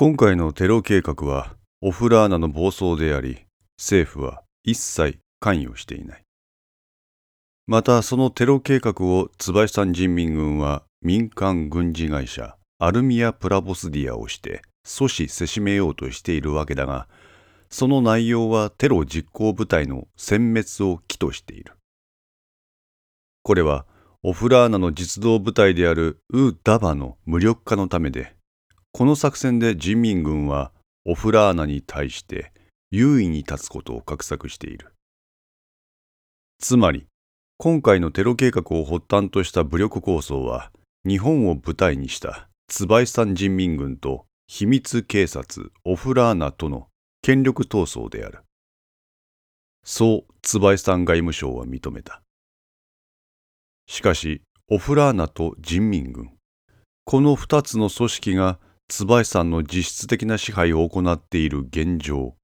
今回のテロ計画はオフラーナの暴走であり、政府は一切関与していない。またそのテロ計画を椿山人民軍は民間軍事会社アルミア・プラボスディアをして阻止せしめようとしているわけだが、その内容はテロ実行部隊の殲滅を起としている。これはオフラーナの実動部隊であるウー・ダバの無力化のためで、この作戦で人民軍はオフラーナに対して優位に立つことを画策している。つまり、今回のテロ計画を発端とした武力構想は、日本を舞台にした椿山人民軍と秘密警察オフラーナとの権力闘争である。そう椿山外務省は認めた。しかし、オフラーナと人民軍、この二つの組織が椿さんの実質的な支配を行っている現状、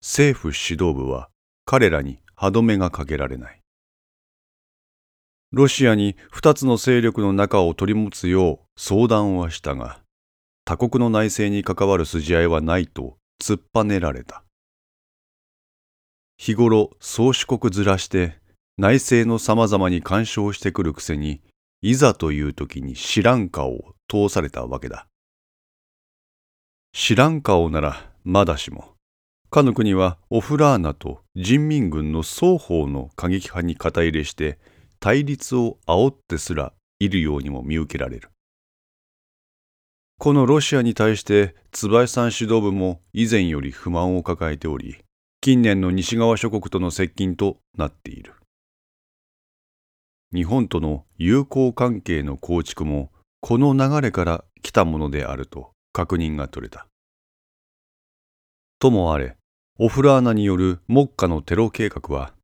政府指導部は彼らに歯止めがかけられない。ロシアに二つの勢力の中を取り持つよう相談はしたが、他国の内政に関わる筋合いはないと突っぱねられた。日頃宗主国ずらして内政の様々に干渉してくるくせに、いざという時に知らん顔を通されたわけだ。知らん顔ならまだしも、かの国はオフラーナと人民軍の双方の過激派に肩入れして対立を煽ってすらいるようにも見受けられる。このロシアに対して椿さん指導部も以前より不満を抱えており、近年の西側諸国との接近となっている。日本との友好関係の構築もこの流れから来たものであると確認が取れた。ともあれ、オフラーナによる目下のテロ計画は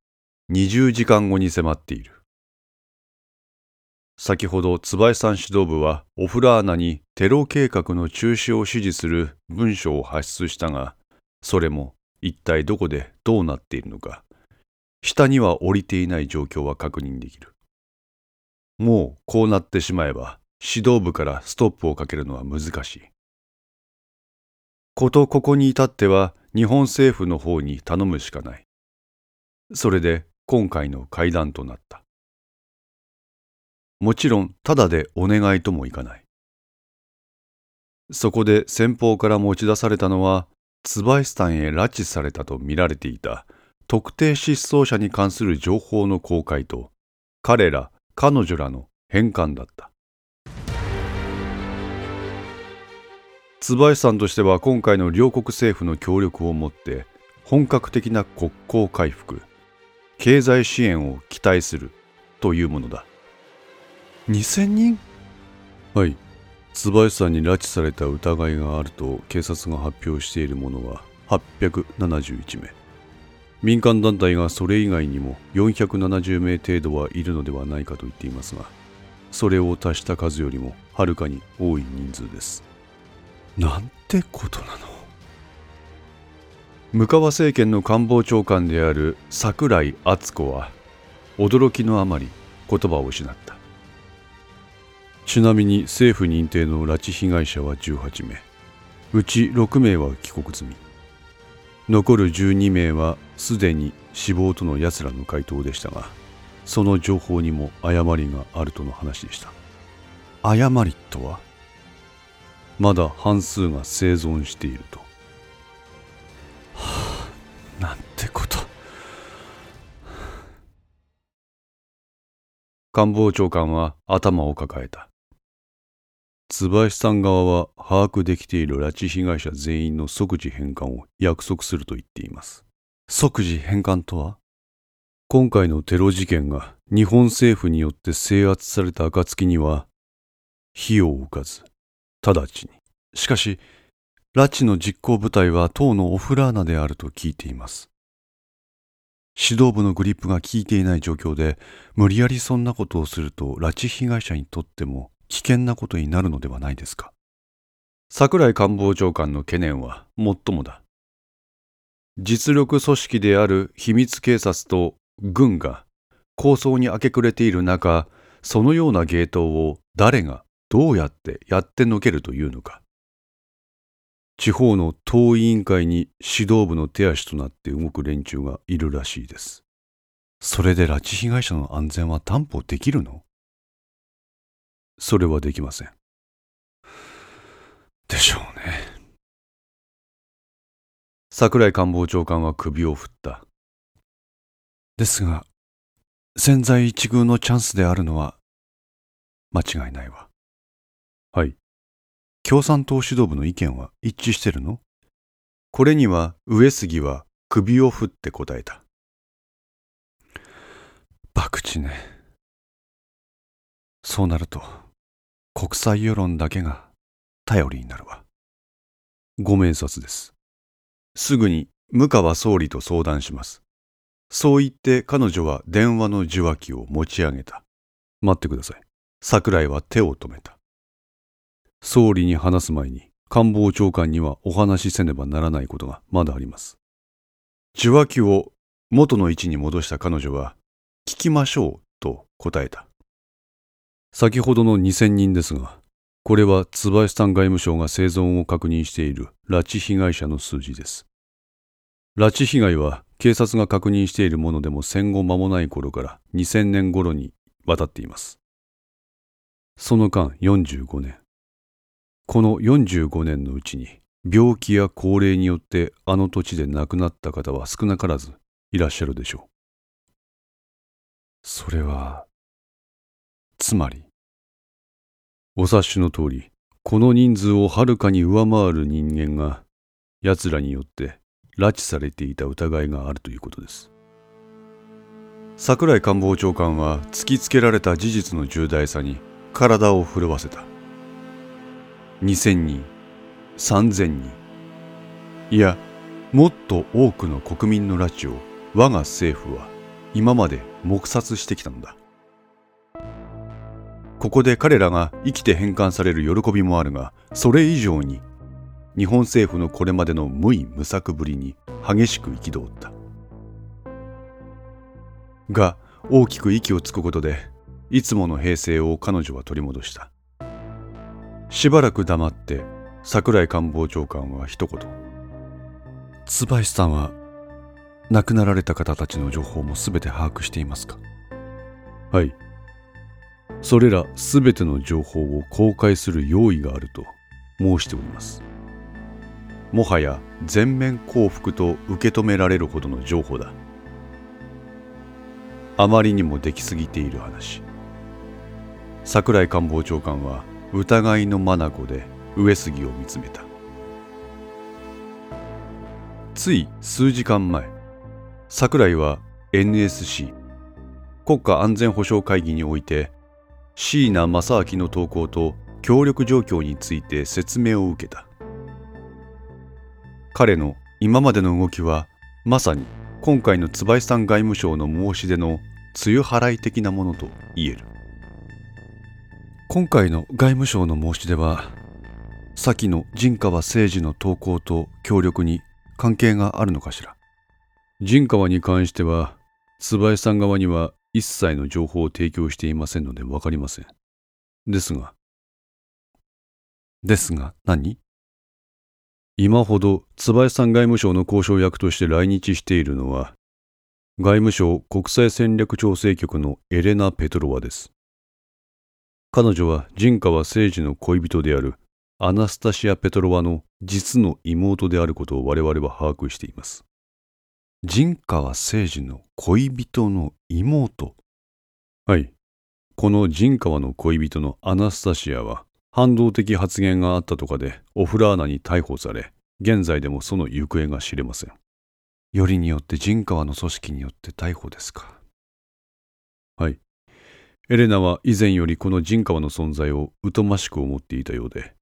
20時間後に迫っている。先ほど椿さん指導部はオフラーナにテロ計画の中止を指示する文書を発出したが、それも一体どこでどうなっているのか、下には降りていない状況は確認できる。もうこうなってしまえば指導部からストップをかけるのは難しい。ことここに至っては日本政府の方に頼むしかない。それで今回の会談となった。もちろんただでお願いともいかない。そこで先方から持ち出されたのは、椿スタンへ拉致されたと見られていた特定失踪者に関する情報の公開と、彼ら彼女らの返還だった。椿さんとしては今回の両国政府の協力をもって本格的な国交回復経済支援を期待するというものだ。2000人？はい。椿さんに拉致された疑いがあると警察が発表しているものは871名。民間団体がそれ以外にも470名程度はいるのではないかと言っていますがそれを足した数よりもはるかに多い人数ですなんてことなの？向川政権の官房長官である櫻井敦子は驚きのあまり言葉を失った。ちなみに政府認定の拉致被害者は18名。うち6名は帰国済み。残る12名はすでに死亡との奴らの回答でしたがその情報にも誤りがあるとの話でした。誤りとは？まだ半数が生存していると。はあ、なんてこと。官房長官は頭を抱えた。椿さん側は把握できている拉致被害者全員の即時返還を約束すると言っています。即時返還とは？今回のテロ事件が日本政府によって制圧された暁には、火を浮かず、直ちに。しかし、拉致の実行部隊は党のオフラーナであると聞いています。指導部のグリップが効いていない状況で、無理やりそんなことをすると、拉致被害者にとっても危険なことになるのではないですか。桜井官房長官の懸念は最もだ。実力組織である秘密警察と軍が構想に明け暮れている中、そのような芸当を誰がどうやってやってのけるというのか。地方の党委員会に指導部の手足となって動く連中がいるらしいです。それで拉致被害者の安全は担保できるの？それはできません。でしょうね。桜井官房長官は首を振った。ですが、千載一遇のチャンスであるのは間違いないわ。はい。共産党指導部の意見は一致してるの？これには上杉は首を振って答えた。博打ね。そうなると、国際世論だけが頼りになるわ。ご明察です。すぐに向川総理と相談します。そう言って彼女は電話の受話器を持ち上げた。待ってください。桜井は手を止めた。総理に話す前に官房長官にはお話しせねばならないことがまだあります。受話器を元の位置に戻した彼女は、聞きましょうと答えた。先ほどの2000人ですが、これは椿さん外務省が生存を確認している拉致被害者の数字です。拉致被害は警察が確認しているものでも戦後間もない頃から2000年頃に渡っています。その間45年。この45年のうちに病気や高齢によってあの土地で亡くなった方は少なからずいらっしゃるでしょう。それは、つまり、お察しの通り、この人数をはるかに上回る人間が、奴らによって拉致されていた疑いがあるということです。桜井官房長官は突きつけられた事実の重大さに体を震わせた。2000人、3000人、いや、もっと多くの国民の拉致を我が政府は今まで黙殺してきたのだ。ここで彼らが生きて返還される喜びもあるが、それ以上に日本政府のこれまでの無為無策ぶりに激しく憤った。が、大きく息をつくことで、いつもの平静を彼女は取り戻した。しばらく黙って桜井官房長官は一言。椿さんは亡くなられた方たちの情報も全て把握していますか？はい。それらすべての情報を公開する用意があると申しております。もはや全面降伏と受け止められるほどの情報だ。あまりにもできすぎている話。桜井官房長官は疑いの眼で上杉を見つめた。つい数時間前、桜井は NSC 国家安全保障会議において椎名正明の投稿と協力状況について説明を受けた彼の今までの動きはまさに今回の椿さん外務省の申し出の梅雨払い的なものと言える今回の外務省の申し出は先の陣川誠二の投稿と協力に関係があるのかしら陣川に関しては椿さん側には一切の情報を提供していませんのでわかりません。ですが、ですが何？今ほど椿さん外務省の交渉役として来日しているのは、外務省国際戦略調整局のエレナ・ペトロワです。彼女は陣川誠二の恋人であるアナスタシア・ペトロワの実の妹であることを我々は把握しています。陣川誠二の恋人の妹はい。この陣川の恋人のアナスタシアは反動的発言があったとかでオフラーナに逮捕され、現在でもその行方が知れません。よりによって陣川の組織によって逮捕ですか。はい。エレナは以前よりこの陣川の存在を疎ましく思っていたようで、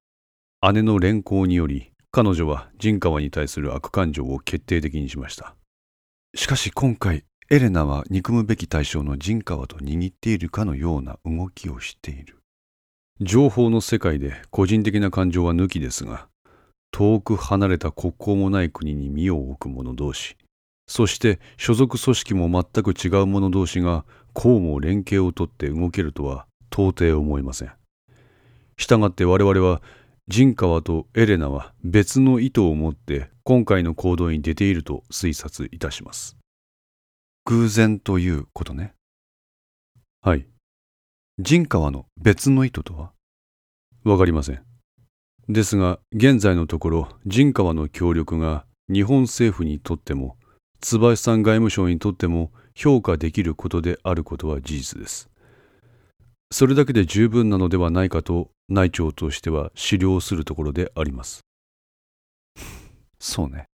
姉の連行により彼女は陣川に対する悪感情を決定的にしました。しかし今回、エレナは憎むべき対象のジンカワと握っているかのような動きをしている。情報の世界で個人的な感情は抜きですが、遠く離れた国交もない国に身を置く者同士、そして所属組織も全く違う者同士がこうも連携をとって動けるとは到底思えません。したがって我々は陣川とエレナは別の意図を持って今回の行動に出ていると推察いたします。偶然ということね。はい。陣川の別の意図とは？わかりません。ですが、現在のところ、陣川の協力が日本政府にとっても、椿さん外務省にとっても評価できることであることは事実です。それだけで十分なのではないかと内庁としては資料するところであります。そうね。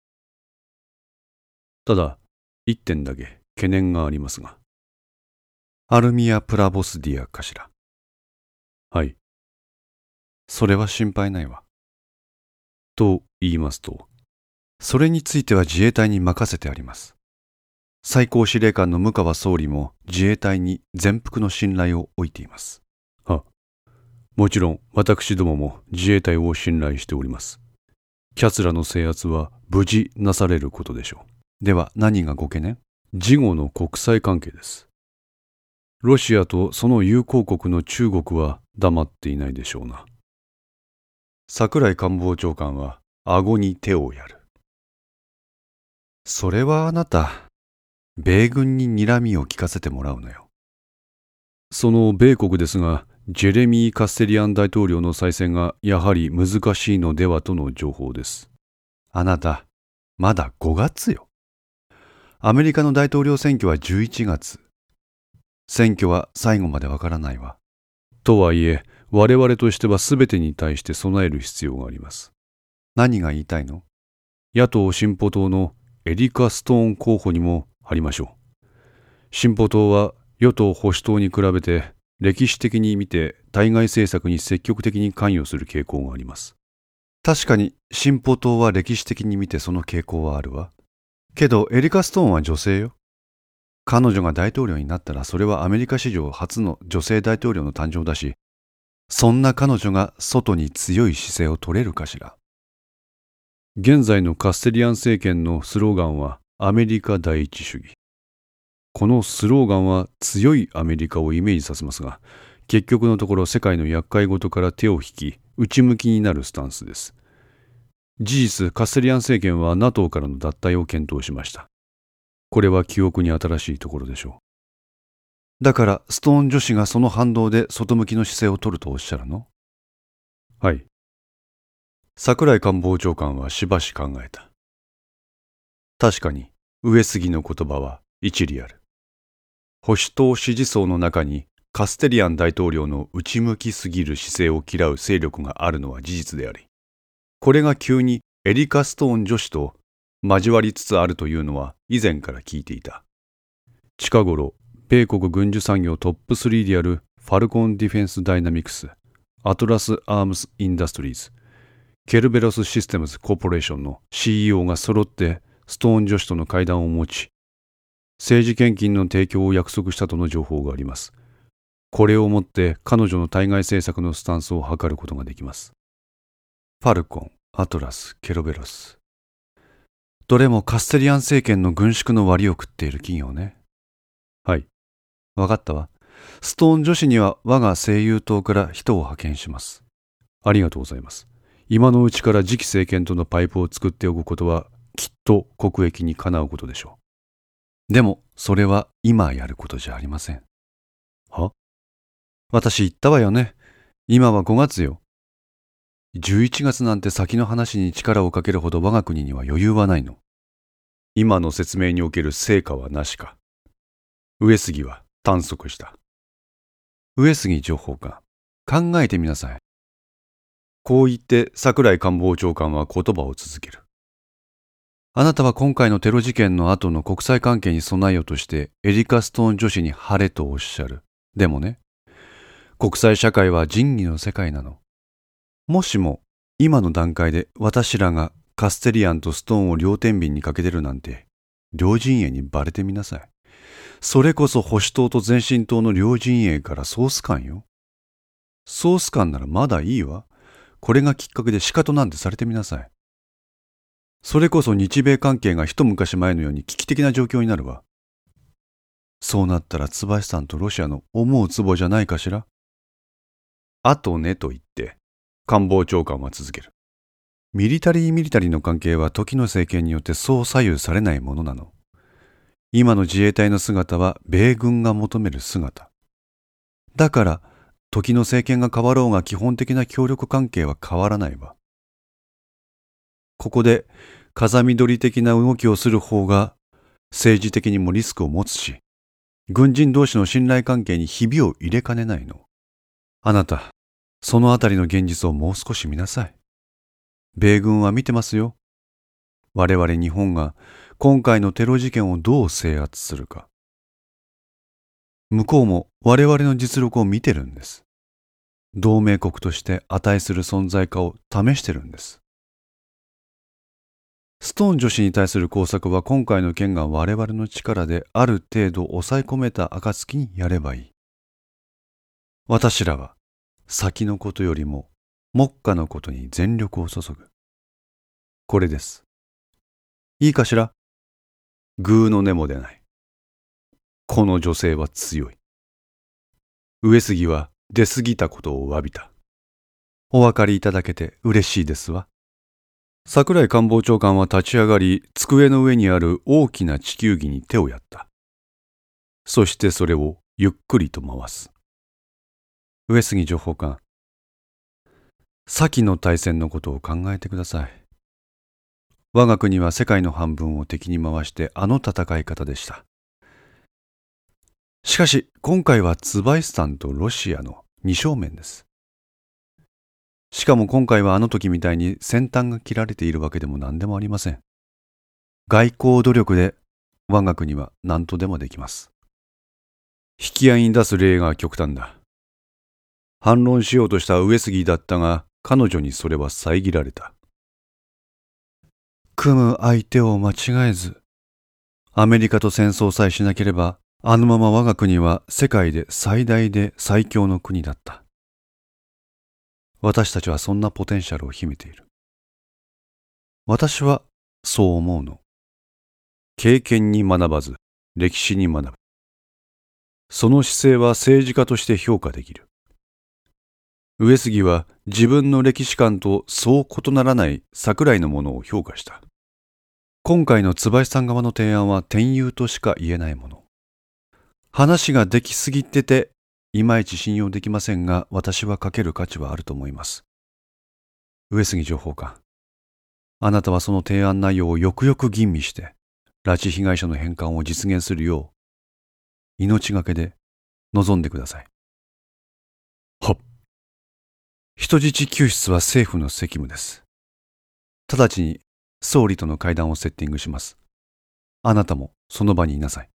ただ、一点だけ懸念がありますが。アルミア・プラボスディアかしら。はい。それは心配ないわ。と言いますと、それについては自衛隊に任せてあります。最高司令官の向川総理も自衛隊に全幅の信頼を置いています。は、もちろん私どもも自衛隊を信頼しております。キャツラの制圧は無事なされることでしょう。では何がご懸念？事後の国際関係です。ロシアとその友好国の中国は黙っていないでしょうな。桜井官房長官は顎に手をやる。それはあなた、米軍に睨みを聞かせてもらうのよ。その米国ですが、ジェレミー・カステリアン大統領の再選がやはり難しいのではとの情報です。あなた、まだ5月よ。アメリカの大統領選挙は11月。選挙は最後までわからないわ。とはいえ、我々としては全てに対して備える必要があります。何が言いたいの？野党進歩党のエリカ・ストーン候補にも貼りましょう。進歩党は与党保守党に比べて歴史的に見て対外政策に積極的に関与する傾向があります。確かに進歩党は歴史的に見てその傾向はあるわ。けどエリカ・ストーンは女性よ。彼女が大統領になったらそれはアメリカ史上初の女性大統領の誕生だし、そんな彼女が外に強い姿勢を取れるかしら。現在のカステリアン政権のスローガンはアメリカ第一主義。このスローガンは強いアメリカをイメージさせますが、結局のところ世界の厄介事から手を引き、内向きになるスタンスです。事実、カステリアン政権は NATO からの脱退を検討しました。これは記憶に新しいところでしょう。だから、ストーン女子がその反動で外向きの姿勢を取るとおっしゃるの？はい。桜井官房長官はしばし考えた。確かに、上杉の言葉は一理ある。保守党支持層の中にカステリアン大統領の内向きすぎる姿勢を嫌う勢力があるのは事実であり、これが急にエリカ・ストーン女子と交わりつつあるというのは以前から聞いていた。近頃、米国軍需産業トップ3であるファルコンディフェンスダイナミクス、アトラスアームスインダストリーズ、ケルベロスシステムズコーポレーションの CEO が揃ってストーン女子との会談を持ち、政治献金の提供を約束したとの情報があります。これをもって彼女の対外政策のスタンスを図ることができます。ファルコン、アトラス、ケロベロス。どれもカステリアン政権の軍縮の割を食っている企業ね。はい。わかったわ。ストーン女子には我が声優党から人を派遣します。ありがとうございます。今のうちから次期政権とのパイプを作っておくことはきっと国益にかなうことでしょう。でも、それは今やることじゃありません。は？私言ったわよね。今は5月よ。11月なんて先の話に力をかけるほど我が国には余裕はないの。今の説明における成果はなしか。上杉は短足した。上杉情報官、考えてみなさい。こう言って桜井官房長官は言葉を続ける。あなたは今回のテロ事件の後の国際関係に備えようとしてエリカ・ストーン女子に晴れとおっしゃる。でもね、国際社会は仁義の世界なの。もしも今の段階で私らがカステリアンとストーンを両天秤にかけてるなんて両陣営にバレてみなさい。それこそ保守党と前進党の両陣営からソース感よ。ソース感ならまだいいわ。これがきっかけで仕方なんてされてみなさい。それこそ日米関係が一昔前のように危機的な状況になるわ。そうなったら椿さんとロシアの思うツボじゃないかしらあとねと言って官房長官は続ける。ミリタリー・ミリタリーの関係は時の政権によってそう左右されないものなの。今の自衛隊の姿は米軍が求める姿。だから、時の政権が変わろうが基本的な協力関係は変わらないわ。ここで風見鶏的な動きをする方が政治的にもリスクを持つし、軍人同士の信頼関係にひびを入れかねないの。あなた、そのあたりの現実をもう少し見なさい。米軍は見てますよ。我々日本が今回のテロ事件をどう制圧するか。向こうも我々の実力を見てるんです。同盟国として値する存在化を試してるんです。ストーン女子に対する工作は今回の件が我々の力である程度抑え込めた暁にやればいい。私らは先のことよりも目下のことに全力を注ぐ。これです。いいかしら？グーの根も出ない。この女性は強い。上杉は出過ぎたことを詫びた。お分かりいただけて嬉しいですわ。桜井官房長官は立ち上がり、机の上にある大きな地球儀に手をやった。そしてそれをゆっくりと回す。上杉情報官、先の大戦のことを考えてください。我が国は世界の半分を敵に回してあの戦い方でした。しかし今回はツバイスタンとロシアの二正面です。しかも今回はあの時みたいに先端が切られているわけでも何でもありません。外交努力で我が国は何とでもできます。引き合いに出す例が極端だ。反論しようとした上杉だったが彼女にそれは遮られた。組む相手を間違えず、アメリカと戦争さえしなければ、あのまま我が国は世界で最大で最強の国だった。私たちはそんなポテンシャルを秘めている。私はそう思うの。経験に学ばず、歴史に学ぶ。その姿勢は政治家として評価できる。上杉は自分の歴史観とそう異ならない桜井のものを評価した。今回の椿さん側の提案は天佑としか言えないもの。話ができすぎてて、いまいち信用できませんが、私はかける価値はあると思います。上杉情報官、あなたはその提案内容をよくよく吟味して、拉致被害者の返還を実現するよう、命がけで望んでください。はっ。人質救出は政府の責務です。直ちに総理との会談をセッティングします。あなたもその場にいなさい。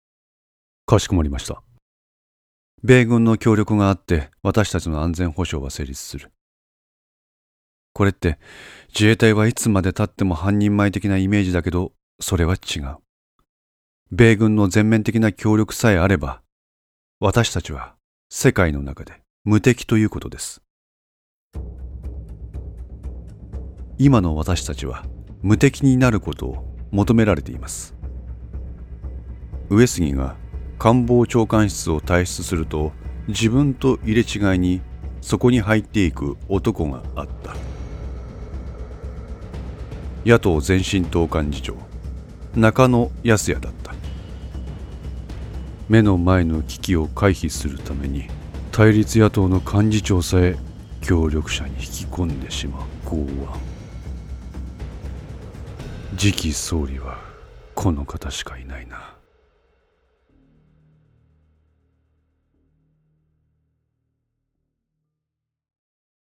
かしこまりました。米軍の協力があって私たちの安全保障は成立する。これって自衛隊はいつまでたっても半人前的なイメージだけどそれは違う。米軍の全面的な協力さえあれば私たちは世界の中で無敵ということです。今の私たちは無敵になることを求められています上杉が官房長官室を退出すると自分と入れ違いにそこに入っていく男があった。野党前進党幹事長中野康也だった。目の前の危機を回避するために対立野党の幹事長さえ協力者に引き込んでしまう剛腕。次期総理はこの方しかいないな。